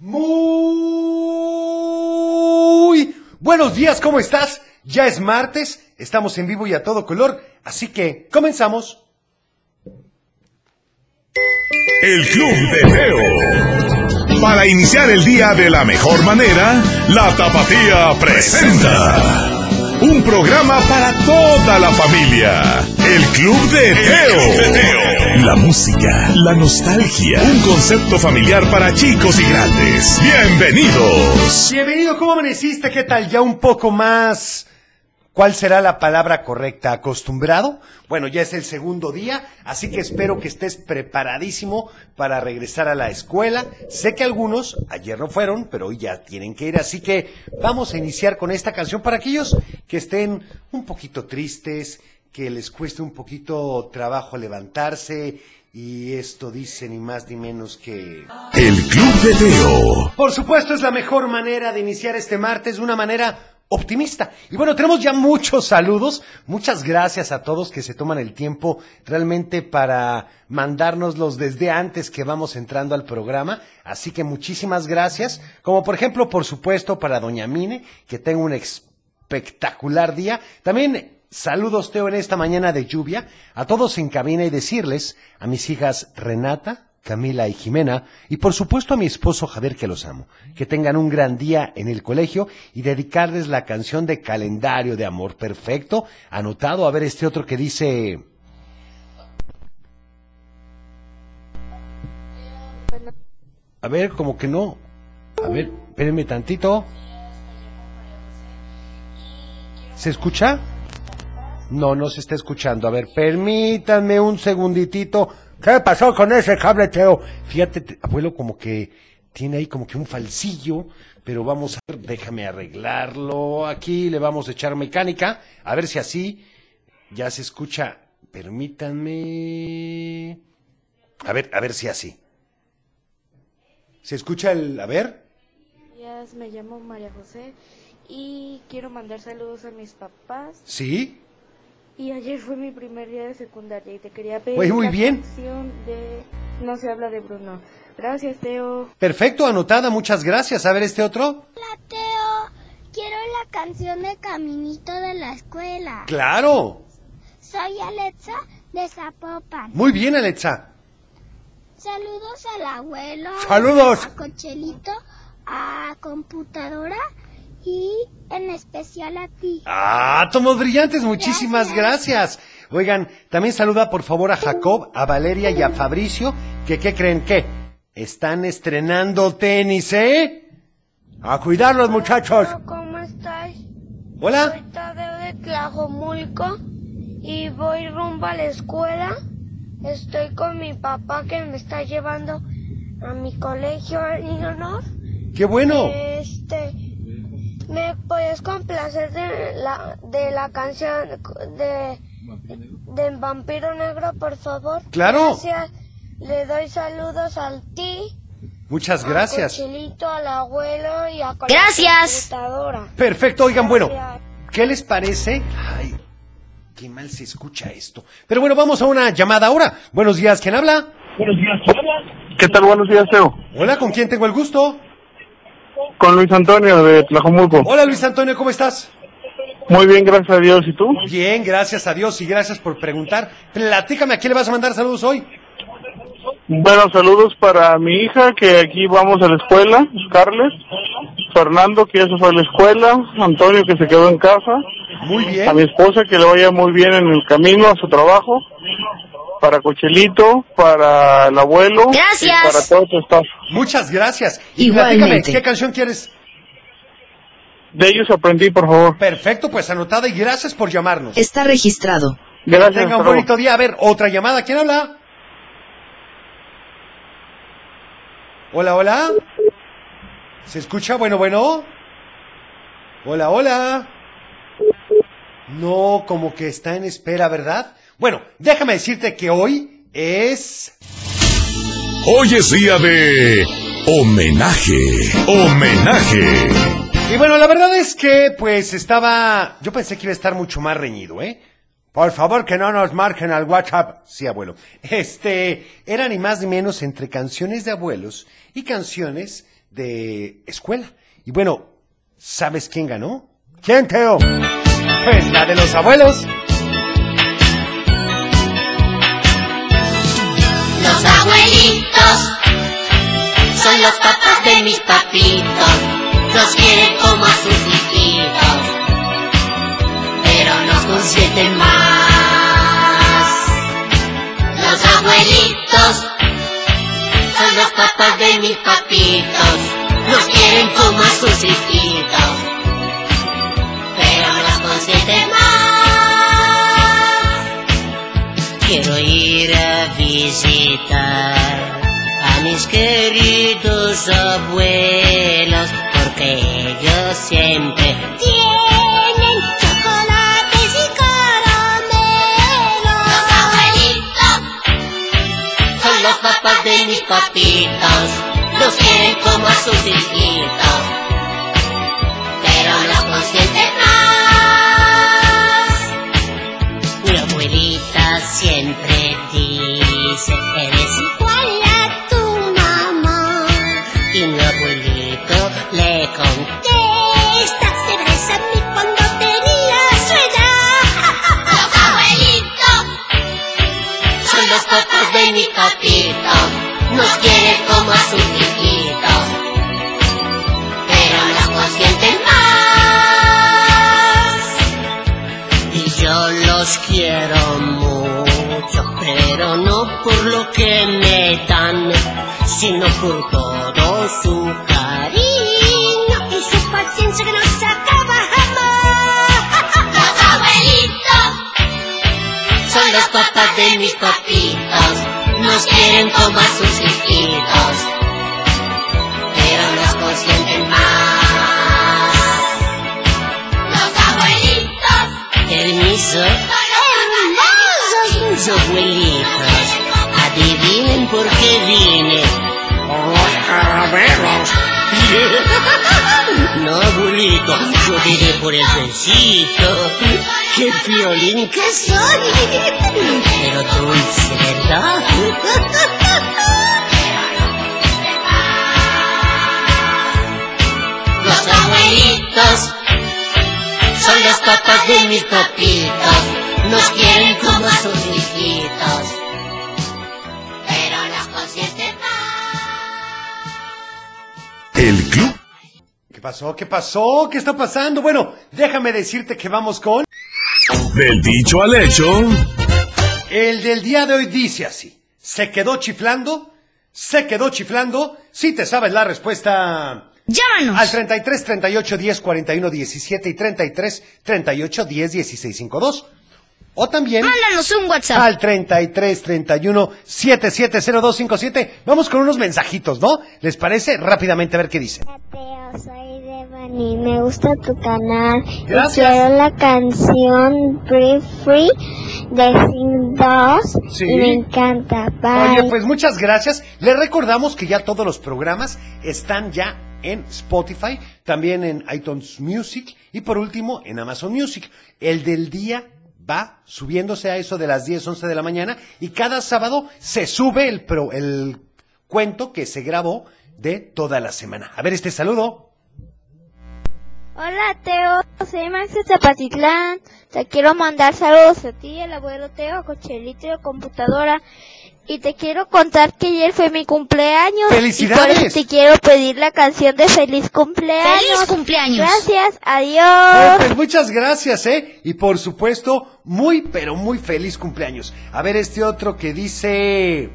Muy buenos días, ¿cómo estás? Ya es martes, estamos en vivo y a todo color, así que comenzamos. El Club de Teo. Para iniciar el día de la mejor manera, la Tapatía presenta un programa para toda la familia. El Club de Teo. La música, la nostalgia, un concepto familiar para chicos y grandes. Bienvenidos. Bienvenido, ¿cómo amaneciste? ¿Qué tal? Ya un poco más... ¿Cuál será la palabra correcta? ¿Acostumbrado? Bueno, ya es el segundo día, así que espero que estés preparadísimo para regresar a la escuela. Sé que algunos ayer no fueron, pero hoy ya tienen que ir, así que vamos a iniciar con esta canción para aquellos que estén un poquito tristes, que les cueste un poquito trabajo levantarse. Y esto dice ni más ni menos que... El Club de Teo. Por supuesto, es la mejor manera de iniciar este martes, de una manera optimista. Y bueno, tenemos ya muchos saludos. Muchas gracias a todos que se toman el tiempo realmente para mandárnoslos desde antes que vamos entrando al programa. Así que muchísimas gracias. Como por ejemplo, por supuesto, para Doña Mine, que tenga un espectacular día. También saludos, Teo, en esta mañana de lluvia. A todos en cabina y decirles a mis hijas Renata, Camila y Jimena, y por supuesto a mi esposo Javier que los amo, que tengan un gran día en el colegio y dedicarles la canción de calendario de amor perfecto, anotado a ver este otro que dice... A ver, como que no. A ver, espérenme tantito. ¿Se escucha? No, no se está escuchando. A ver, permítanme un segunditito. ¿Qué pasó con ese cable, Teo? Fíjate, te- abuelo, como que tiene ahí como que un falsillo, pero vamos a ver, déjame arreglarlo. Aquí le vamos a echar mecánica, a ver si así ya se escucha. Permítanme. A ver, a ver si así. ¿Se escucha el... A ver? días, me llamo María José y quiero mandar saludos a mis papás. ¿Sí? Y ayer fue mi primer día de secundaria y te quería pedir Pues muy la bien. canción de No se habla de Bruno. Gracias, Teo. Perfecto, anotada, muchas gracias. A ver este otro. Hola, Teo. Quiero la canción de Caminito de la escuela. Claro. Soy Alexa de Zapopan. Muy bien, Alexa. Saludos al abuelo. Saludos. A Cochelito, a Computadora y en especial a ti. Ah, tomos brillantes, muchísimas gracias. Oigan, también saluda por favor a Jacob, a Valeria y a Fabricio, que ¿qué creen que? Están estrenando tenis, ¿eh? A cuidarlos, muchachos. ¿Cómo estás? Hola. Soy Tadeo de Tlajomulco y voy rumbo a la escuela. Estoy con mi papá que me está llevando a mi colegio en honor. Qué bueno. Este, ¿me puedes complacer de la, de la canción de, de Vampiro Negro, por favor? Claro. Gracias. Le doy saludos al ti, Muchas a gracias. Cochelito, al abuelo y a Gracias. la. Perfecto, oigan, bueno. ¿qué les parece? Ay, qué mal se escucha esto. Pero bueno, vamos a una llamada ahora. Buenos días, ¿quién habla? ¿Qué tal? Buenos días, Teo. Hola, ¿con quién tengo el gusto? Con Luis Antonio de Tlajomulco. Hola, Luis Antonio, ¿cómo estás? Muy bien, gracias a Dios. ¿Y tú? Bien, gracias a Dios y gracias por preguntar. Platícame, ¿a quién le vas a mandar saludos hoy? Bueno, saludos para mi hija, que aquí vamos a la escuela, Scarlett. Fernando, que ya se fue a la escuela. Antonio, que se quedó en casa. Muy A mi bien. esposa, que le vaya muy bien en el camino a su trabajo. Para Cochelito, para el abuelo. Gracias. Y para todo tu staff. Muchas gracias. Y Igualmente. platícame, ¿qué canción quieres? De ellos aprendí, por favor. Perfecto, pues anotada y gracias por llamarnos. Está registrado. Gracias. Tenga hasta un bonito día. A ver, otra llamada. ¿Quién habla? Hola, hola. ¿Se escucha? Bueno, bueno. Hola, hola. No, como que está en espera, ¿verdad? Bueno, déjame decirte que hoy es... Hoy es día de homenaje. Homenaje. Y bueno, la verdad es que pues estaba... Yo pensé que iba a estar mucho más reñido, ¿eh? Por favor, que no nos marquen al WhatsApp. Sí, abuelo. Este, era ni más ni menos entre canciones de abuelos y canciones de escuela. Y bueno, ¿sabes quién ganó? ¿Quién, Teo? Pues la de los abuelos. Los abuelitos son los papás de mis papitos. Los quieren como a sus hijitos, pero nos consienten más. Los abuelitos son los papás de mis papitos. Los quieren como a sus hijitos, pero nos consienten Quiero ir a visitar a mis queridos abuelos, porque ellos siempre tienen chocolates y caramelos. Los abuelitos son los papás de mis papitos, los quieren como a sus hijitos, pero los consienten siempre dice, eres igual a tu mamá. Y mi abuelito le contesta, se a mí cuando tenía su edad. Los abuelitos son los papás de mi papito, nos quieren como a sus hijitos, pero nos consienten más. Y yo los quiero pero no por lo que me dan, sino por todo su cariño y su paciencia que no se acaba jamás. Los abuelitos son los papás de mis papitos, nos quieren como a sus hijitos, pero nos consienten más. Yo vine por el besito. ¡Qué violín que soy! Pero dulce, ¿verdad? Los abuelitos son los papás de mis papitos. Nos quieren como sus hijitos. Pero nos consienten El club ¿Qué pasó? ¿Qué pasó? ¿Qué está pasando? Bueno, déjame decirte que vamos con... del dicho al hecho. El del día de hoy dice así. ¿Se quedó chiflando? ¿Se quedó chiflando? Si te sabes la respuesta... Llámanos. Al 33 38 10 41 17 y 33 38 10 16 52. O también Mándanos un WhatsApp. al 33 31 770257. Vamos con unos mensajitos, ¿no? ¿Les parece? Rápidamente a ver qué dice. Teo, soy Devani, me gusta tu canal. Gracias. Y quiero la canción Breathe Free de Sing 2 Sí. y me encanta. Bye. Oye, pues muchas gracias. Les recordamos que ya todos los programas están ya en Spotify, también en iTunes Music y por último en Amazon Music. El del día va subiéndose a eso de las 10, 11 de la mañana y cada sábado se sube el, pro- el cuento que se grabó de toda la semana. A ver este saludo. Hola Teo, soy Max Zapatitlán. Te quiero mandar saludos a ti, el abuelo Teo, a Cochelito computadora. Y te quiero contar que ayer fue mi cumpleaños. ¡Felicidades! Y por eso te quiero pedir la canción de feliz cumpleaños. ¡Feliz cumpleaños! Gracias, Eh, adiós. pues muchas gracias, ¿eh? Y por supuesto, muy, pero muy feliz cumpleaños. A ver este otro que dice...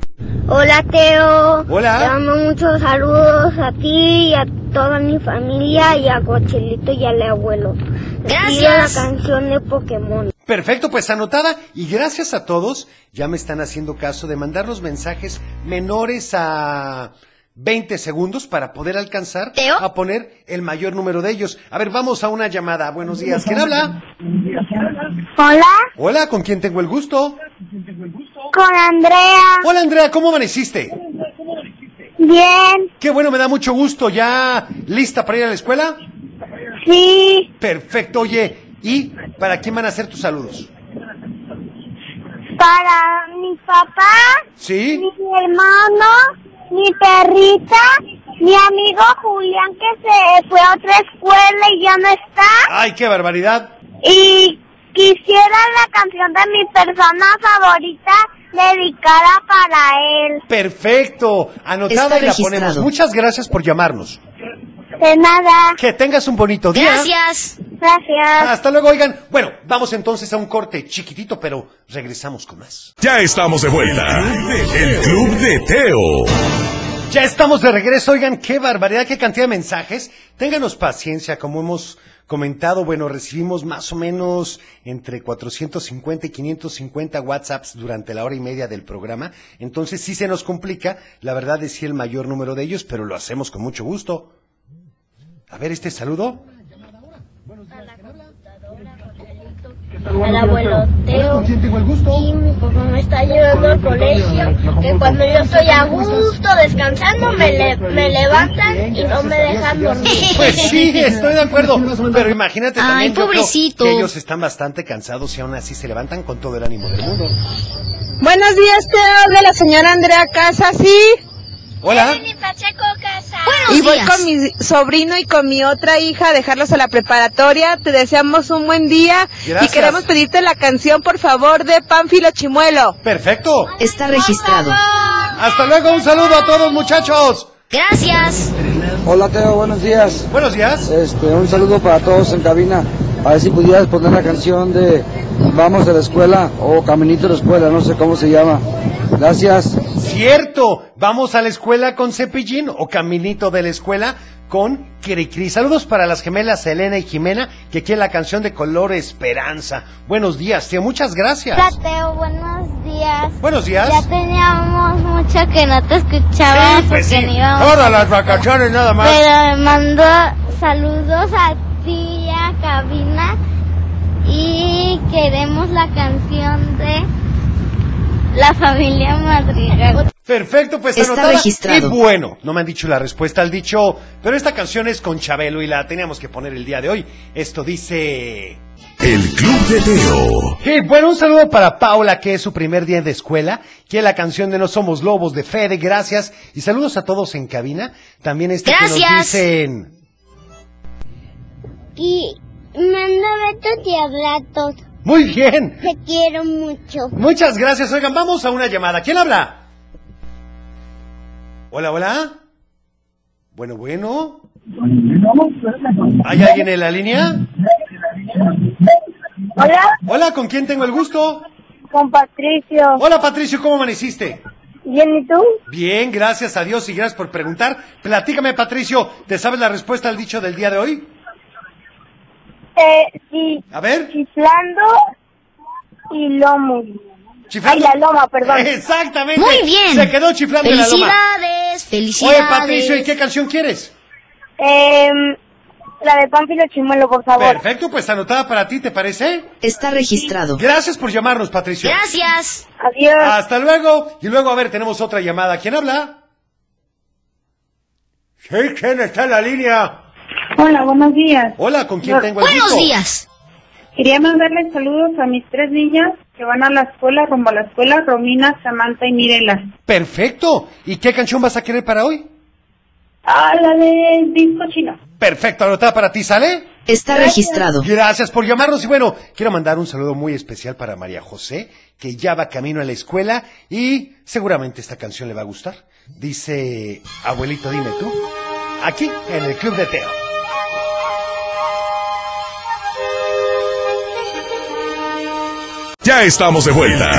Hola Teo. Hola. Te mando muchos saludos a ti y a toda mi familia y a Cochelito y al abuelo. Gracias. pido la canción de Pokémon. Perfecto, pues anotada. Y gracias a todos, ya me están haciendo caso de mandar los mensajes menores a 20 segundos para poder alcanzar Teo. a poner el mayor número de ellos. A ver, vamos a una llamada. Buenos días. ¿Quién habla? Hola, Hola, ¿con quién tengo el gusto? con Andrea. Hola Andrea, ¿cómo amaneciste? Bien, Qué bueno, me da mucho gusto. ¿Ya lista para ir a la escuela? sí, Perfecto, oye. ¿Y para quién van a hacer tus saludos? para mi papá, ¿Sí? mi hermano, mi perrita, mi amigo Julián que se fue a otra escuela y ya no está. Ay, qué barbaridad. Y quisiera la canción de mi persona favorita dedicada para él. Perfecto. Anotada Está y la registrado. ponemos. Muchas gracias por llamarnos. De nada. Que tengas un bonito día. Gracias. Gracias. Hasta luego, oigan. Bueno, vamos entonces a un corte chiquitito, pero regresamos con más. Ya estamos de vuelta. El Club de Teo. Ya estamos de regreso, oigan, qué barbaridad, qué cantidad de mensajes. Ténganos paciencia, como hemos comentado, bueno, recibimos más o menos entre 450 y 550 WhatsApps durante la hora y media del programa. Entonces sí se nos complica, la verdad es sí el mayor número de ellos, pero lo hacemos con mucho gusto. A ver, este saludo. Al abuelo Teo y mi papá me está llevando al colegio que cuando yo estoy a gusto descansando me, le- me levantan y no me dejan dormir. Pues sí, estoy de acuerdo. Pero imagínate Ay, también, creo que ellos están bastante cansados y aún así se levantan con todo el ánimo del mundo. Buenos días, Teo, de la señora Andrea Casas, sí. Hola. Y voy con mi sobrino y con mi otra hija a dejarlos a la preparatoria. Te deseamos un buen día. Gracias. Y queremos pedirte la canción, por favor, de Pánfilo Chimuelo. Perfecto. Está registrado. Hasta luego, un saludo a todos muchachos. Gracias. Hola Teo, buenos días. Buenos días. Este, un saludo para todos en cabina. A ver si pudieras poner la canción de Vamos a la escuela o Caminito a la escuela, no sé cómo se llama. Gracias. Cierto, vamos a la escuela con Cepillín o Caminito de la escuela con Cricri. Saludos para las gemelas Elena y Jimena, que quieren la canción de color Esperanza. Buenos días, tío, muchas gracias. Hola Teo, buenos días. Buenos días. Ya teníamos mucho que no te escuchaba Sí, pues porque sí, no íbamos. Todas las vacaciones nada más. Pero me mando saludos a ti a cabina y queremos la canción de la familia Madrigal. Perfecto, pues Está anotada. registrado. Y bueno, no me han dicho la respuesta al dicho, pero esta canción es con Chabelo y la teníamos que poner el día de hoy. Esto dice... El Club de Teo. Y bueno, un saludo para Paula, que es su primer día de escuela, que la canción de No Somos Lobos de Fede, gracias. Y saludos a todos en cabina. También este que nos Gracias. dicen... Y manda Beto Diablatos. Muy bien. Te quiero mucho. Muchas gracias. Oigan, vamos a una llamada. ¿Quién habla? Hola, hola. Bueno, bueno. ¿Hay alguien en la línea? Hola, Hola, ¿con quién tengo el gusto? con Patricio. Hola, Patricio, ¿cómo amaneciste? ¿Bien y tú? Bien, gracias a Dios y gracias por preguntar. Platícame, Patricio, ¿te sabes la respuesta al dicho del día de hoy? Eh, sí, A ver. chiflando y lomo. Chiflando. Ay, la loma, perdón. Exactamente. Muy bien. Se quedó chiflando en la loma. Felicidades, felicidades. Oye, Patricio, ¿y qué canción quieres? Eh, la de Pánfilo Chimuelo, por favor. Perfecto, pues anotada para ti, ¿te parece? Está registrado. Gracias por llamarnos, Patricio. Gracias. Adiós. Hasta luego. Y luego, a ver, tenemos otra llamada. ¿Quién habla? Sí, ¿quién está en la línea? Hola, buenos días. Hola, ¿con quién tengo el Buenos días. Quería mandarles saludos a mis tres niñas que van a la escuela, rumbo a la escuela, Romina, Samantha y Mirela. Perfecto. ¿Y qué canción vas a querer para hoy? Ah, la del disco chino. Perfecto, anotada para ti, ¿sale? Está registrado. Gracias por llamarnos y bueno, quiero mandar un saludo muy especial para María José, que ya va camino a la escuela y seguramente esta canción le va a gustar. Dice, abuelito, dime tú, aquí en el Club de Teo. Ya estamos de vuelta.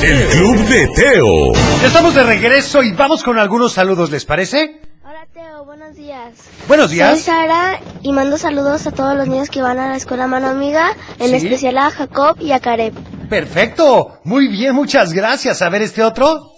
El Club de Teo. Ya estamos de regreso y vamos con algunos saludos, ¿les parece? Hola Teo, buenos días. Buenos Soy días. Sara y mando saludos a todos los niños que van a la escuela Mano Amiga, en Sí. especial a Jacob y a Caleb. Perfecto, muy bien, muchas gracias. A ver este otro.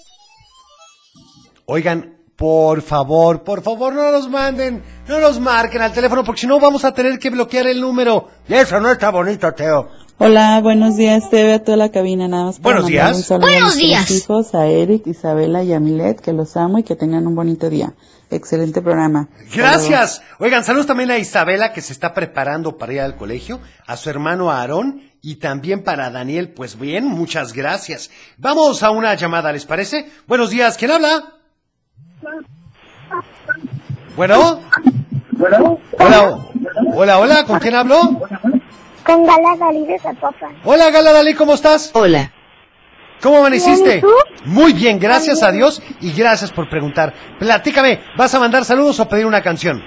Oigan, por favor, por favor, no nos manden, no nos marquen al teléfono porque si no vamos a tener que bloquear el número. Y eso no está bonito, Teo. Hola, buenos días, te veo a toda la cabina nada más. para Buenos mandar días. Un saludo Buenos a mis días. hijos, a Eric, Isabela y a Milet, que los amo y que tengan un bonito día. Excelente programa. Gracias. Oigan, saludos también a Isabela que se está preparando para ir al colegio, a su hermano Aarón y también para Daniel. Pues bien, muchas gracias. Vamos a una llamada, ¿les parece? Buenos días, ¿quién habla? Bueno. Hola, hola, hola, ¿con quién hablo? Con Gala Dalí de Zapopan. Hola, Gala Dalí, ¿cómo estás? Hola. ¿Cómo amaneciste? Bien, ¿y tú? Muy bien, gracias a Dios y gracias por preguntar. Platícame, ¿vas a mandar saludos o pedir una canción?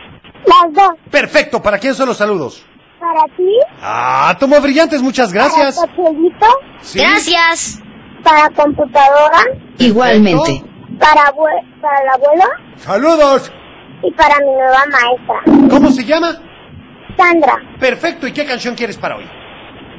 Las dos. Perfecto, ¿para quién son los saludos? Para ti. Ah, tomo brillantes, muchas gracias. Para. Sí. Gracias. Para computadora. Igualmente. Para, abue- para el abuelo. Saludos. Y para mi nueva maestra. ¿Cómo se llama? Sandra. Perfecto, ¿y qué canción quieres para hoy?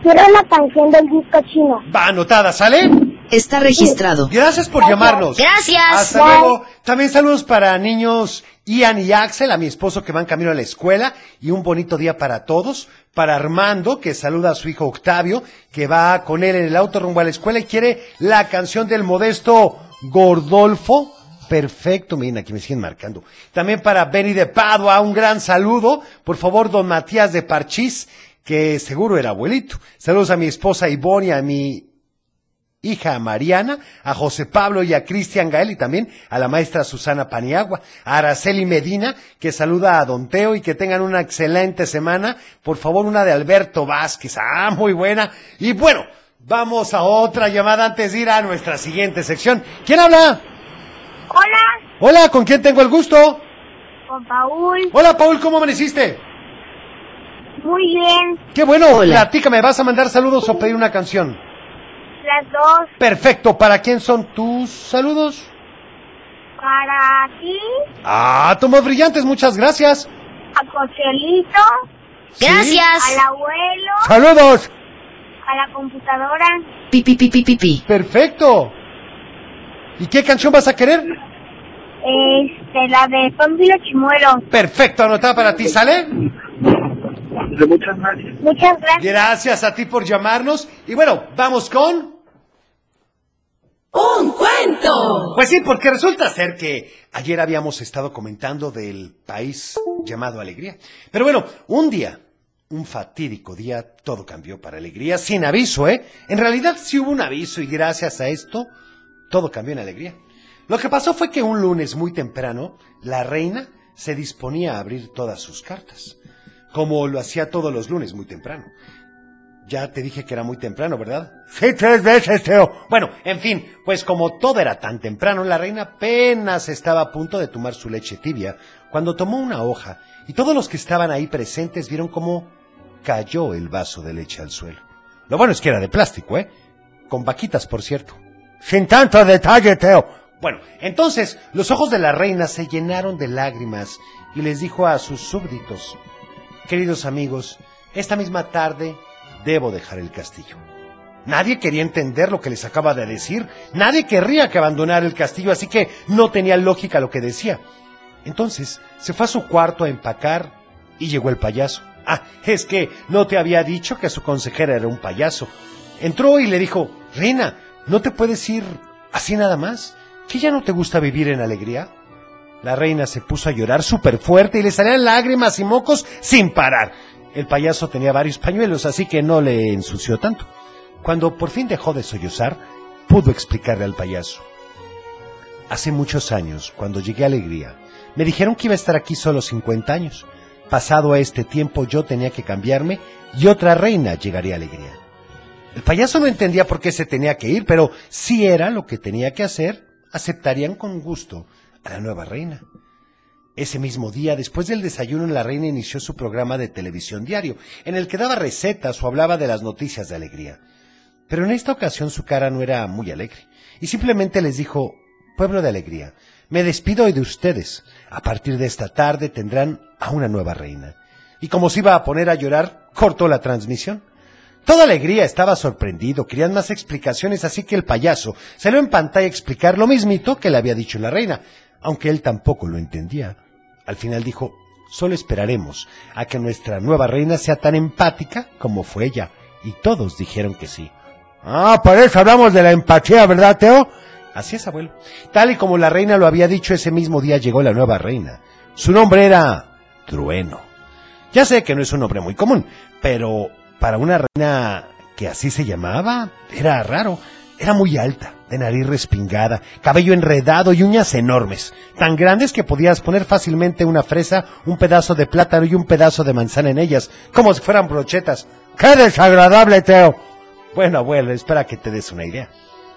Quiero la canción del disco chino. Va anotada, ¿sale? Está registrado. Gracias por llamarnos. Gracias. Hasta luego. También saludos para niños Ian y Axel, a mi esposo que van camino a la escuela, y un bonito día para todos. Para Armando, que saluda a su hijo Octavio, que va con él en el auto rumbo a la escuela y quiere la canción del modesto Gordolfo. Perfecto, miren, aquí me siguen marcando. También para Benny de Padua, un gran saludo. Por favor, don Matías de Parchís, que seguro era abuelito. Saludos a mi esposa Ivonne y a mi hija Mariana, a José Pablo y a Cristian Gael y también a la maestra Susana Paniagua, a Araceli Medina, que saluda a Don Teo y que tengan una excelente semana. Por favor, una de Alberto Vázquez. Ah, muy buena. Y bueno, vamos a otra llamada antes de ir a nuestra siguiente sección. ¿Quién habla? Hola. Hola, ¿con quién tengo el gusto? Con Paul. Hola, Paul, ¿cómo amaneciste? Muy bien. Qué bueno, Hola. platícame, ¿vas a mandar saludos o pedir una canción? Las dos. Perfecto, ¿para quién son tus saludos? Para ti. Ah, tomos brillantes, muchas gracias. A Cochelito. Gracias. Al abuelo. Saludos. A la computadora. Pi, pi, pi, pi, pi, pi. Perfecto. ¿Y qué canción vas a querer? Este, la de Pánfilo Chimuelo. Perfecto, anotada para ti, ¿sale? Muchas gracias. Muchas gracias. Gracias a ti por llamarnos. Y bueno, vamos con... ¡Un cuento! Pues sí, porque resulta ser que ayer habíamos estado comentando del país llamado Alegría. Pero bueno, un día, un fatídico día, todo cambió para Alegría, sin aviso, ¿eh? En realidad sí hubo un aviso y gracias a esto, todo cambió en Alegría. Lo que pasó fue que un lunes muy temprano, la reina se disponía a abrir todas sus cartas, como lo hacía todos los lunes muy temprano. Ya te dije que era muy temprano, ¿verdad? Sí, tres veces, Teo. Bueno, en fin, pues como todo era tan temprano, la reina apenas estaba a punto de tomar su leche tibia cuando tomó una hoja y todos los que estaban ahí presentes vieron cómo cayó el vaso de leche al suelo. Lo bueno es que era de plástico, ¿eh? Con vaquitas, por cierto. Sin tanto detalle, Teo. Bueno, entonces los ojos de la reina se llenaron de lágrimas y les dijo a sus súbditos, queridos amigos, esta misma tarde debo dejar el castillo. Nadie quería entender lo que les acaba de decir, nadie querría que abandonara el castillo, así que no tenía lógica lo que decía. Entonces se fue a su cuarto a empacar y llegó el payaso. Ah, es que no te había dicho que su consejera era un payaso. Entró y le dijo, Reina, ¿no te puedes ir así nada más? ¿Que ya no te gusta vivir en alegría? La reina se puso a llorar súper fuerte y le salían lágrimas y mocos sin parar. El payaso tenía varios pañuelos, así que no le ensució tanto. Cuando por fin dejó de sollozar, pudo explicarle al payaso. Hace muchos años, cuando llegué a Alegría, me dijeron que iba a estar aquí solo 50 años. Pasado este tiempo yo tenía que cambiarme y otra reina llegaría a Alegría. El payaso no entendía por qué se tenía que ir, pero si era lo que tenía que hacer, aceptarían con gusto a la nueva reina. Ese mismo día, después del desayuno, la reina inició su programa de televisión diario, en el que daba recetas o hablaba de las noticias de alegría. Pero en esta ocasión su cara no era muy alegre, y simplemente les dijo, Pueblo de alegría, me despido hoy de ustedes. A partir de esta tarde tendrán a una nueva reina. Y como se iba a poner a llorar, cortó la transmisión. Toda alegría estaba sorprendido, querían más explicaciones, así que el payaso salió en pantalla a explicar lo mismito que le había dicho la reina, aunque él tampoco lo entendía. Al final dijo, solo esperaremos a que nuestra nueva reina sea tan empática como fue ella, y todos dijeron que sí. Ah, por eso hablamos de la empatía, ¿verdad, Teo? Así es, abuelo. Tal y como la reina lo había dicho, ese mismo día llegó la nueva reina. Su nombre era Trueno. Ya sé que no es un nombre muy común, pero para una reina que así se llamaba, era raro. Era muy alta, de nariz respingada, cabello enredado y uñas enormes, tan grandes que podías poner fácilmente una fresa, un pedazo de plátano y un pedazo de manzana en ellas, como si fueran brochetas. ¡Qué desagradable, Teo! Bueno, abuelo, espera que te des una idea.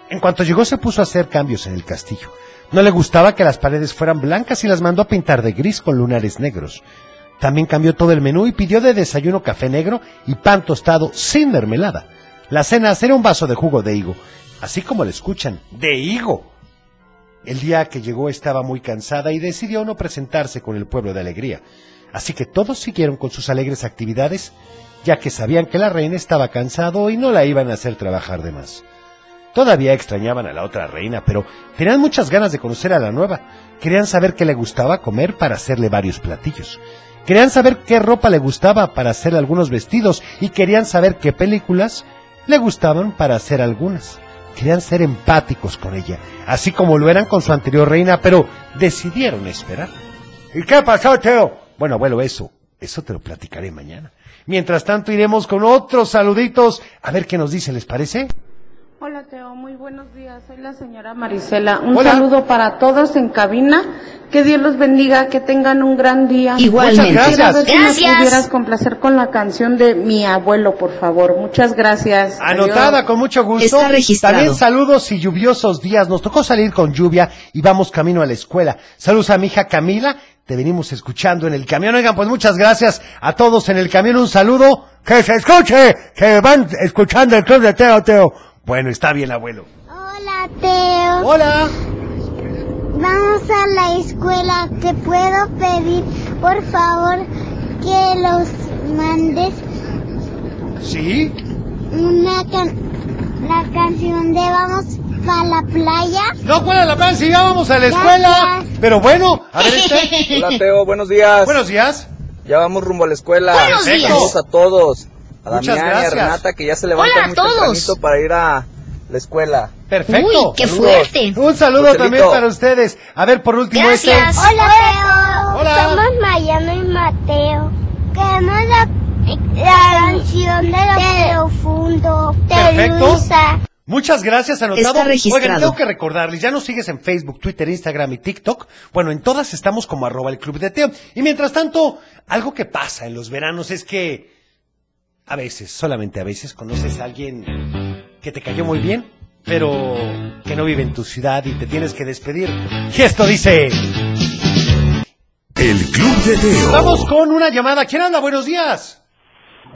En cuanto llegó se puso a hacer cambios en el castillo. No le gustaba que las paredes fueran blancas y las mandó a pintar de gris con lunares negros. También cambió todo el menú y pidió de desayuno café negro y pan tostado sin mermelada. La cena era un vaso de jugo de higo, así como le escuchan, de higo. El día que llegó estaba muy cansada y decidió no presentarse con el pueblo de alegría. Así que todos siguieron con sus alegres actividades, ya que sabían que la reina estaba cansado y no la iban a hacer trabajar de más. Todavía extrañaban a la otra reina, pero tenían muchas ganas de conocer a la nueva. Querían saber qué le gustaba comer para hacerle varios platillos. Querían saber qué ropa le gustaba para hacer algunos vestidos y querían saber qué películas le gustaban para hacer algunas. Querían ser empáticos con ella, así como lo eran con su anterior reina, pero decidieron esperar. ¿Y qué pasó, Teo? Bueno, abuelo, eso, eso te lo platicaré mañana. Mientras tanto, iremos con otros saluditos. A ver qué nos dice, ¿les parece? Hola Teo, muy buenos días. Soy la señora Marisela. Un Hola. saludo para todos en cabina. Que Dios los bendiga, que tengan un gran día. Igualmente. Muchas gracias. si me pudieras complacer con la canción de mi abuelo, por favor. Muchas gracias. Anotada, Adiós. con mucho gusto. Está registrado. También saludos y lluviosos días. Nos tocó salir con lluvia y vamos camino a la escuela. Saludos a mi hija Camila. Te venimos escuchando en el camión. Oigan, pues muchas gracias a todos en el camión. Un saludo. Que se escuche. Que van escuchando el club de Teo, Teo. Bueno, está bien, abuelo. Hola, Teo. Hola. Vamos a la escuela. ¿Te puedo pedir, por favor, que los mandes ¿Sí? una can la canción de Vamos a la playa? No, ¿cuál es la plan? Si ya vamos a la escuela. Gracias. Pero bueno, a ver este. Hola Teo, buenos días. Buenos días. Ya vamos rumbo a la escuela. Buenos días. Saludos a todos. A Muchas Damián y a gracias. Renata que ya se levantan Hola a muy todos. tempranito para ir a la escuela. Perfecto. Uy, qué Saludos. fuerte. Un saludo Joselito. también para ustedes. A ver, por último, Gracias. este. Hola, Teo. Hola. Somos Mariano y Mateo. Queremos la, la canción de lo profundo de Perfecto. Luisa. Muchas gracias, anotado. Está registrado. Oigan, tengo que recordarles, ya nos sigues en Facebook, Twitter, Instagram y TikTok. Bueno, en todas estamos como arroba el club de Teo. Y mientras tanto, algo que pasa en los veranos es que a veces, solamente a veces, conoces a alguien que te cayó muy bien, pero que no vive en tu ciudad y te tienes que despedir. Y esto dice... El Club de Teo. Vamos con una llamada. ¿Quién anda? Buenos días.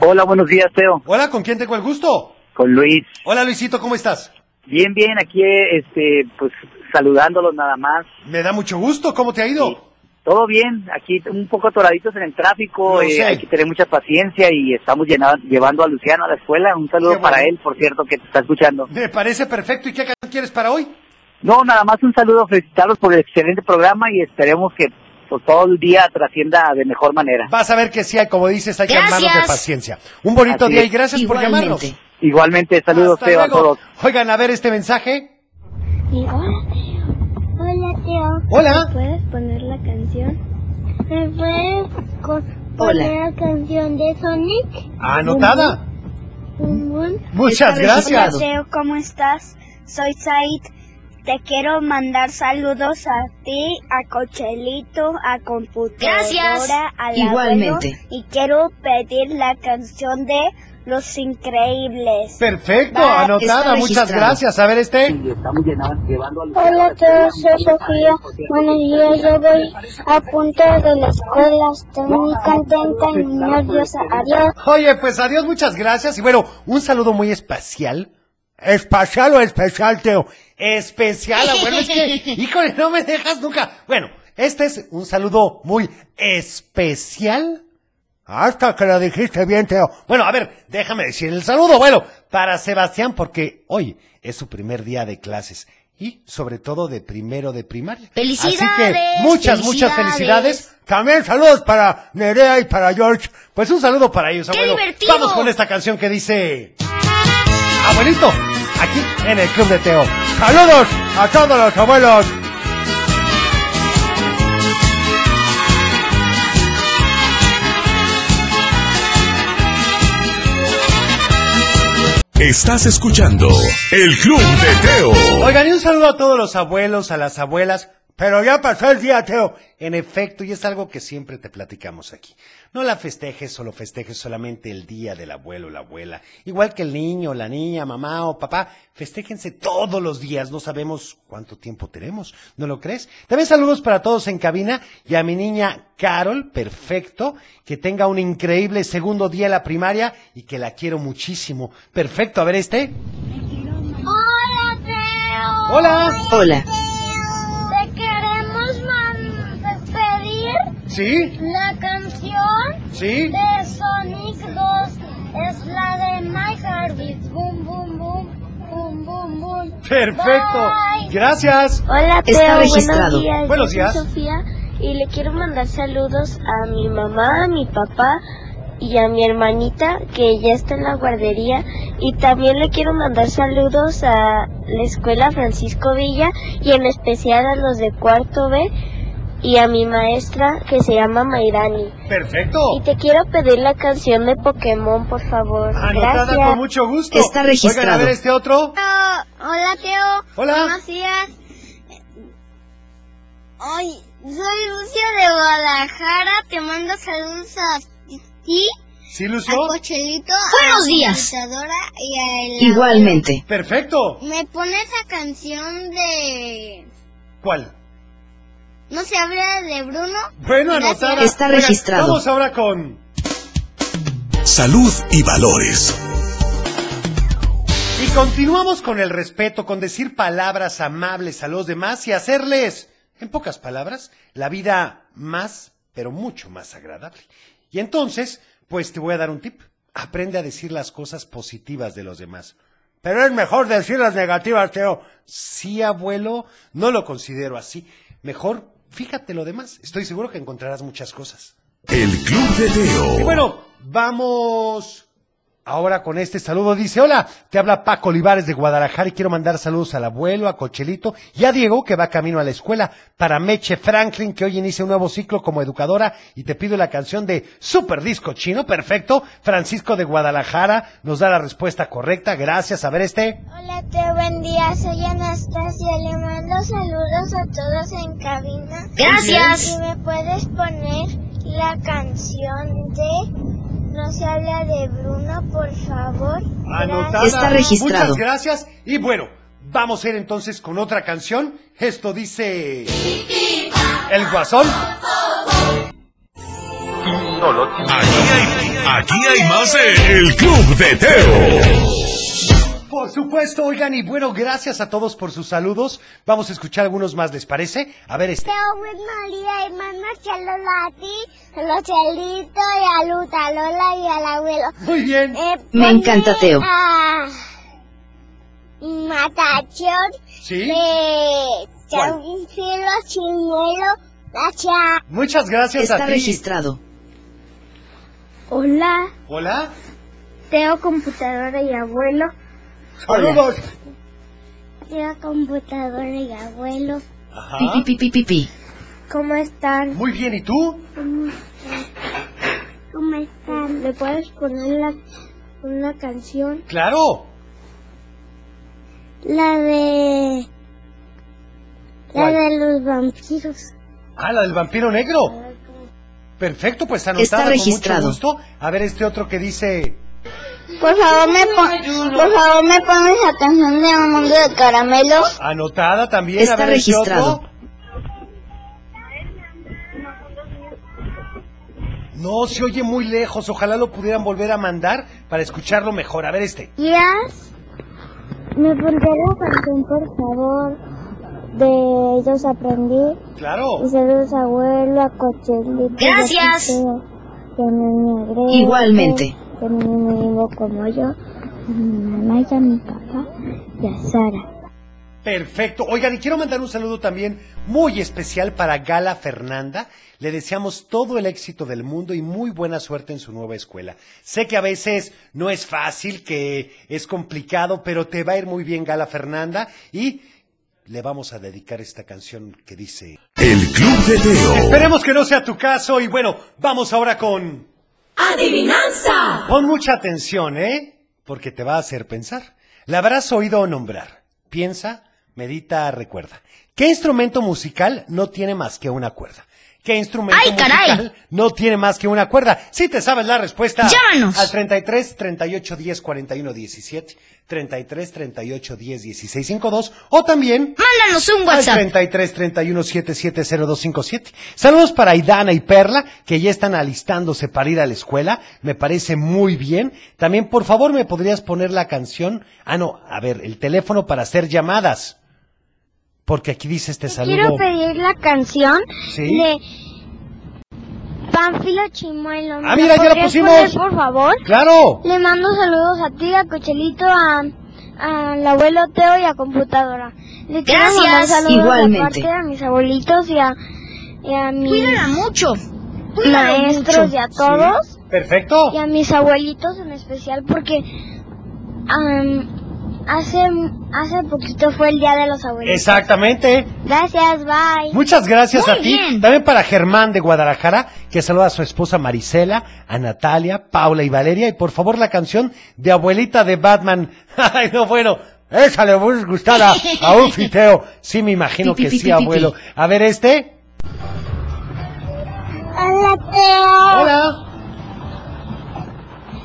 Hola, buenos días, Teo. Hola, ¿con quién tengo el gusto? Con Luis. Hola, Luisito, ¿cómo estás? Bien, bien, aquí, este, pues, saludándolos nada más. Me da mucho gusto. ¿Cómo te ha ido? Todo bien, aquí un poco atoraditos en el tráfico, eh, hay que tener mucha paciencia y estamos llena- llevando a Luciano a la escuela. Un saludo bueno. para él, por cierto, que te está escuchando. Me parece perfecto. ¿Y qué canción quieres para hoy? No, nada más un saludo, felicitarlos por el excelente programa y esperemos que pues, todo el día trascienda de mejor manera. Vas a ver que sí hay, como dices, hay que armarnos de paciencia. Un bonito Así día es. y gracias por llamarnos. Igualmente, saludos, Hasta Teo, a todos. Oigan, a ver este mensaje. Y hola. ¿Me puedes poner la canción? ¿Me puedes Hola. poner la canción de Sonic? Anotada. Bum, bum. Muchas gracias. registrado. Teo, ¿cómo estás? Soy Said. Te quiero mandar saludos a ti, a Cochelito, a computadora, Gracias. al Igualmente. abuelo, y quiero pedir la canción de Los Increíbles. Perfecto, Va, anotada. Muchas gracias. A ver este. A a la Hola, escuela. Teo. Soy Sofía. Buenos días. Yo voy a punto de la escuela. Estoy muy contenta y muy nerviosa. Adiós. Oye, pues adiós, muchas gracias. Y bueno, un saludo muy especial. ¿Espacial o especial, Teo? Especial, abuelo. Es que, híjole, no me dejas nunca. Bueno, este es un saludo muy especial. Hasta que lo dijiste bien, Teo. Bueno, a ver, déjame decir el saludo, bueno, para Sebastián, porque hoy es su primer día de clases. Y sobre todo de primero de primaria. Así que ¡Felicidades! muchas, muchas ¡Felicidades! felicidades. También saludos para Nerea y para George. Pues un saludo para ellos, ¡Qué abuelo. divertido! Vamos con esta canción que dice... Abuelito, aquí en el Club de Teo. Saludos a todos los abuelos. Estás escuchando El Club de Teo. Oigan, y un saludo a todos los abuelos, a las abuelas. Pero ya pasó el día, Teo. En efecto, y es algo que siempre te platicamos aquí. No la festejes o lo festejes solamente el día del abuelo o la abuela. Igual que el niño, la niña, mamá o papá. Festéjense todos los días. No sabemos cuánto tiempo tenemos. ¿No lo crees? También saludos para todos en cabina y a mi niña Carol, perfecto. Que tenga un increíble segundo día en la primaria y que la quiero muchísimo. Perfecto. A ver este. Hola, Teo. Hola. Hola. ¿Sí? la canción ¿Sí? de Sonic 2. Es la de My Heartbeat. Boom, boom, boom. Boom, boom, boom. Perfecto. Bye. Gracias. Hola, Teo. Está registrado. Buenos días. Buenos días. Sofía y le quiero mandar saludos a mi mamá, a mi papá y a mi hermanita que ya está en la guardería. Y también le quiero mandar saludos a la escuela Francisco Villa y en especial a los de cuarto B y a mi maestra que se llama Mairani. Perfecto. Y te quiero pedir la canción de Pokémon, por favor. Anotada Gracias. con mucho gusto. Está registrado. Oigan, a ver este otro. Hola, Teo. Hola. Buenos días. Hoy soy Lucia de Guadalajara. Te mando saludos a ti, ¿Sí, a Lucio? Cochelito, Buenos a días. y a el Igualmente. Perfecto. Me pones esa canción de... ¿Cuál? ¿No se habla de Bruno? Bueno, anotada. Está Oigan, registrado. Vamos ahora con... Salud y valores. Y continuamos con el respeto, con decir palabras amables a los demás y hacerles, en pocas palabras, la vida más, pero mucho más agradable. Y entonces, pues te voy a dar un tip. Aprende a decir las cosas positivas de los demás. Pero es mejor decir las negativas, Teo. Sí, abuelo, no lo considero así. Mejor, fíjate lo demás. Estoy seguro que encontrarás muchas cosas. El Club de Y Teo. bueno, vamos ahora con este saludo. Dice, hola, te habla Paco Olivares de Guadalajara y quiero mandar saludos al abuelo, a Cochelito y a Diego que va camino a la escuela. Para Meche Franklin que hoy inicia un nuevo ciclo como educadora y te pido la canción de Super Disco Chino. Perfecto. Francisco de Guadalajara nos da la respuesta correcta. Gracias. A ver este. Hola, Teo. Buen día. Soy Anastasia. Le mando saludos a todos en cabina. Gracias. ¿Y me puedes poner la canción de No se habla de Bruno, por favor? Anotada. Está registrado. Muchas gracias. Y bueno, vamos a ir entonces con otra canción. Esto dice... El Guasón. Aquí hay, aquí hay más de El Club de Teo. Por supuesto, oigan, y bueno, gracias a todos por sus saludos. Vamos a escuchar algunos más, ¿les parece? A ver este. Teo, María, y mando saludos a ti, a los chelitos, y a Luta, a Lola y al abuelo. Muy bien. Eh, Me encanta, Teo. A Matachón ¿Sí? de Chimuelo, la cha. Muchas gracias Está a ti. registrado. Hola, Hola. Teo, computadora y abuelo. Saludos. Teo, computadora y abuelo. Ajá. Pi, pi, pi, pi, pi. ¿Cómo están? Muy bien, ¿y tú? ¿Cómo están? ¿Le puedes poner la, una canción? Claro. La de... La ¿Cuál? de los vampiros. Ah, la del vampiro negro. Perfecto, pues anotada Está con registrado. mucho gusto. A ver este otro que dice... Por favor, me pon, por favor, me pones la canción de Un Mundo de Caramelo. Anotada también. a Está ver registrado. No, se oye muy lejos. Ojalá lo pudieran volver a mandar para escucharlo mejor. A ver este. Yes. ¿Me pondré la canción, por favor? De ellos aprendí. Claro. Y saludos a abuelo, a Cochelito. Gracias. Igualmente. Que me vivo como yo. A mi mamá y a mi papá. Y a Sara. Perfecto. Oigan, y quiero mandar un saludo también muy especial para Gala Fernanda. Le deseamos todo el éxito del mundo y muy buena suerte en su nueva escuela. Sé que a veces no es fácil, que es complicado, pero te va a ir muy bien, Gala Fernanda. Y le vamos a dedicar esta canción que dice... El Club de Teo. Esperemos que no sea tu caso y bueno, vamos ahora con... ¡Adivinanza! Pon mucha atención, ¿eh? Porque te va a hacer pensar. La habrás oído nombrar. Piensa, medita, recuerda. ¿Qué instrumento musical no tiene más que una cuerda? ¿Qué instrumento ¡Ay, caray! musical no tiene más que una cuerda? Si te sabes la respuesta, Llámanos. al 33 38 10 41 17, 33 38 10 16 52 o también Mándanos un WhatsApp. al 33 31 77 0257. Saludos para Aidana y Perla, que ya están alistándose para ir a la escuela. Me parece muy bien. También, por favor, me podrías poner la canción. Ah, no, a ver, el teléfono para hacer llamadas. Porque aquí dice este saludo. Quiero pedir la canción Sí. de Panfilo Chimuelo. ¿Me Ah, mira, ya la pusimos. poner, por favor? ¡Claro! Le mando saludos a ti, a Cochelito, a, al abuelo Teo y a computadora. Le quiero Gracias. mandar saludos Igualmente. aparte a mis abuelitos y a, y a mis Cuídala mucho. Maestros mucho. y a todos. Perfecto. Y a mis abuelitos en especial porque hace, hace poquito fue el Día de los Abuelitos. Exactamente. Gracias, bye. Muchas gracias Muy a ti. bien. También para Germán de Guadalajara, que saluda a su esposa Marisela, a Natalia, Paula y Valeria. Y por favor la canción de abuelita de Batman. Ay, no, bueno. Esa le va a gustar a, a un fiteo. Sí, me imagino que sí, abuelo. A ver este. Hola, Teo. Hola.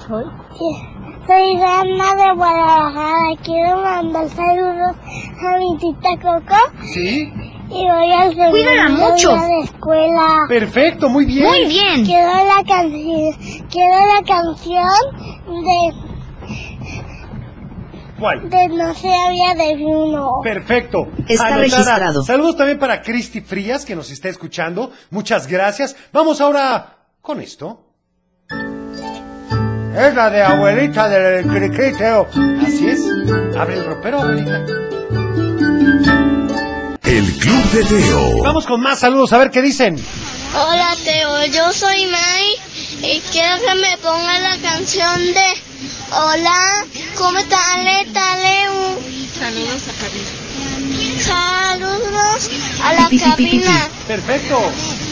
Soy Dana de Guadalajara. Quiero mandar saludos a mi tita Coco Sí. y voy al segundo Cuídala mucho. día de escuela. Perfecto, muy bien. Muy bien. Quiero la canción, quiero la canción de, ¿Cuál? de No se había de uno. Perfecto. Está Anotada. registrado. Saludos también para Cristi Frías, que nos está escuchando. Muchas gracias. Vamos ahora con esto. Es la de abuelita del criqueteo. Así es. Abre el ropero, abuelita. El Club de Teo. Vamos con más saludos, a ver qué dicen. Hola Teo, yo soy May y quiero que me ponga la canción de Hola, ¿cómo estás? Leu? Saludos a cabina. Saludos a la Pi, pi, pi, pi, pi. cabina. Perfecto.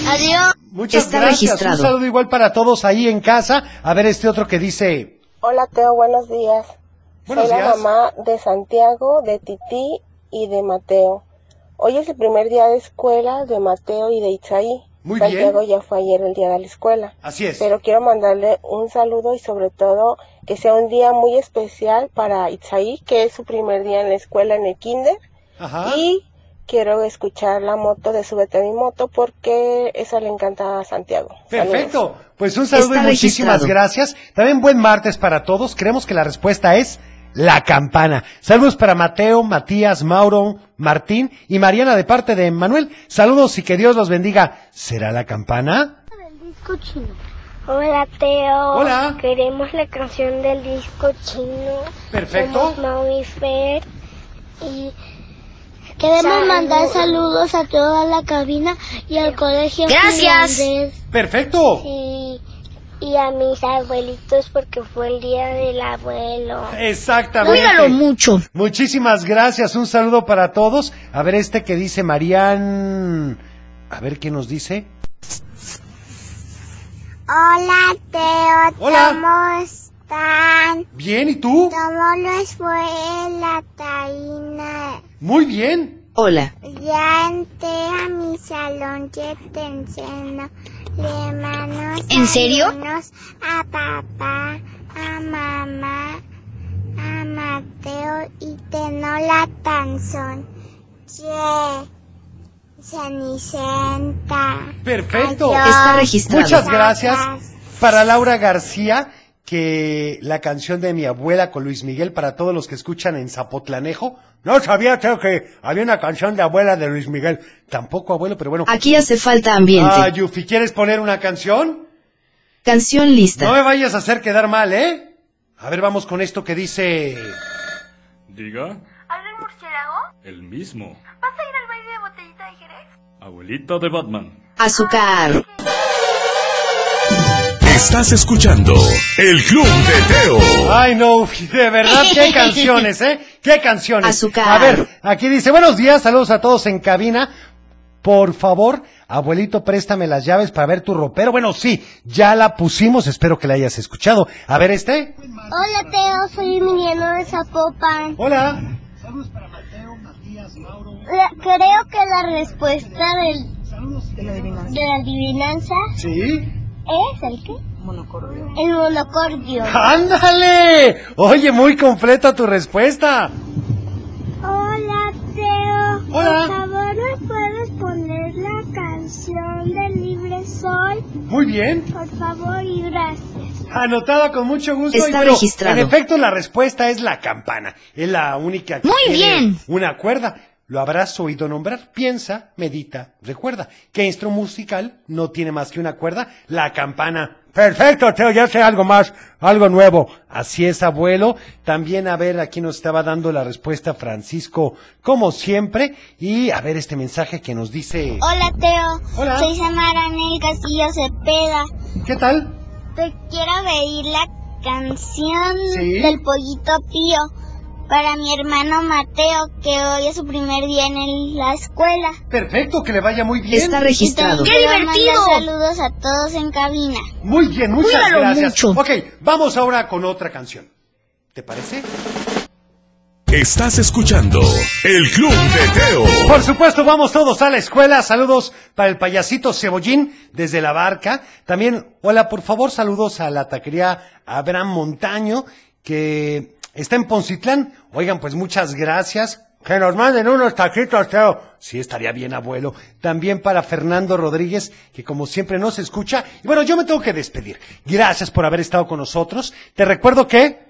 Adiós. Muchas Está gracias. registrado. Un saludo igual para todos ahí en casa. A ver este otro que dice. Hola Teo, buenos días. Buenos Soy días. la mamá de Santiago, de Titi y de Mateo. Hoy es el primer día de escuela de Mateo y de Itzaí. Muy bien. Santiago ya fue ayer el día de la escuela. Así es. Pero quiero mandarle un saludo y sobre todo que sea un día muy especial para Itzaí, que es su primer día en la escuela en el kinder. Ajá. Y quiero escuchar la moto de Súbete a mi moto porque esa le encanta a Santiago. Saludos. Perfecto. Pues un saludo Está y muchísimas registrado. gracias. También buen martes para todos. Creemos que la respuesta es la campana. Saludos para Mateo, Matías, Mauro, Martín y Mariana de parte de Manuel. Saludos y que Dios los bendiga. ¿Será la campana? disco chino. Hola Teo. Hola. Queremos la canción del disco chino. Perfecto. Somos Mau y Fer y queremos mandar saludos a toda la cabina y al colegio Gracias. finlandés Perfecto. y, y a mis abuelitos porque fue el día del abuelo. Exactamente. Cuídalo mucho. Muchísimas gracias. Un saludo para todos. A ver este que dice Marían. A ver qué nos dice. Hola Teo, Hola. ¿cómo están? Bien, ¿y tú? ¿Cómo les fue en la taína? Muy bien. Hola. Ya entré a mi salón que te enseño. Le mando ¿En serio? a papá, a mamá, a Mateo y Tenola Tanzón. Che, Cenicienta. Perfecto. Adiós. Está registrado. Muchas gracias para Laura García, que la canción de mi abuela con Luis Miguel para todos los que escuchan en Zapotlanejo. No sabía creo que había una canción de abuela de Luis Miguel. Tampoco abuelo, pero bueno. Aquí hace falta ambiente. Ah, Yufi, ¿quieres poner una canción? Canción No lista. me vayas a hacer quedar mal, ¿eh? A ver, vamos con esto que dice... Diga. ¿Habla murciélago? El mismo. ¿Vas a ir al baile de botellita de Jerez? Abuelita de Batman. Azúcar. Estás escuchando El Club de Teo. Ay, no, de verdad, qué canciones, ¿eh? Qué canciones. Azúcar. A ver, aquí dice, buenos días, saludos a todos en cabina. Por favor, abuelito, préstame las llaves para ver tu ropero. Bueno, sí, ya la pusimos, espero que la hayas escuchado. A ver, este. Hola Teo, soy Emiliano de Zapopan. Hola. La- creo que la respuesta del, de la adivinanza Sí. Es el qué? Monocordio. El monocordio. ¡Ándale! Oye, muy completa tu respuesta. Hola Teo. Hola. Por favor, ¿me puedes poner la canción de Libre Soy? Muy bien. Por favor y gracias. Anotada con mucho gusto. Está y bueno, registrado. En efecto, la respuesta es la campana. Es la única que Muy tiene bien. una cuerda. Lo habrás oído nombrar. Piensa, medita, recuerda. ¿Qué instrumento musical no tiene más que una cuerda? La campana. Perfecto, Teo, ya sé algo más, algo nuevo. Así es, abuelo. También, a ver, aquí nos estaba dando la respuesta Francisco, como siempre. Y a ver este mensaje que nos dice... Hola Teo. Hola. Soy Samara Nel Castillo Cepeda. ¿Qué tal? Te quiero pedir la canción Sí. del pollito pío para mi hermano Mateo, que hoy es su primer día en el- la escuela. Perfecto, que le vaya muy bien. Está registrado. ¡Qué divertido! saludos a todos en cabina. Muy bien, muchas Cuídalo gracias. mucho. Ok, vamos ahora con otra canción. ¿Te parece? Estás escuchando El Club de Teo. Por supuesto, vamos todos a la escuela. Saludos para el payasito Cebollín desde la barca. También, hola, por favor, saludos a la taquería Abraham Montaño, que está en Poncitlán. Oigan, pues muchas gracias. Que nos manden unos taquitos, Teo. Sí, estaría bien, abuelo. También para Fernando Rodríguez, que como siempre nos escucha. Y bueno, yo me tengo que despedir. Gracias por haber estado con nosotros. Te recuerdo que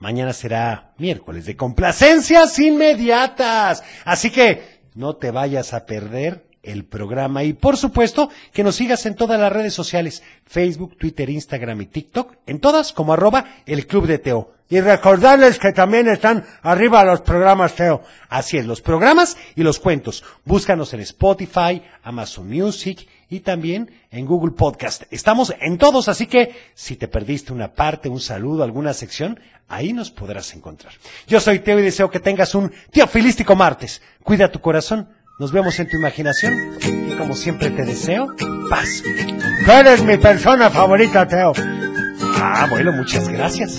Mañana será miércoles de complacencias inmediatas. Así que no te vayas a perder el programa y por supuesto que nos sigas en todas las redes sociales, Facebook, Twitter, Instagram y TikTok, en todas como arroba el Club de Teo. Y recordarles que también están arriba los programas Teo. Así es, los programas y los cuentos. Búscanos en Spotify, Amazon Music y también en Google Podcast. Estamos en todos, así que si te perdiste una parte, un saludo, alguna sección, ahí nos podrás encontrar. Yo soy Teo y deseo que tengas un teofilístico martes. Cuida tu corazón. Nos vemos en tu imaginación y como siempre te deseo paz. Tú eres mi persona favorita, Teo. Ah, bueno, muchas gracias.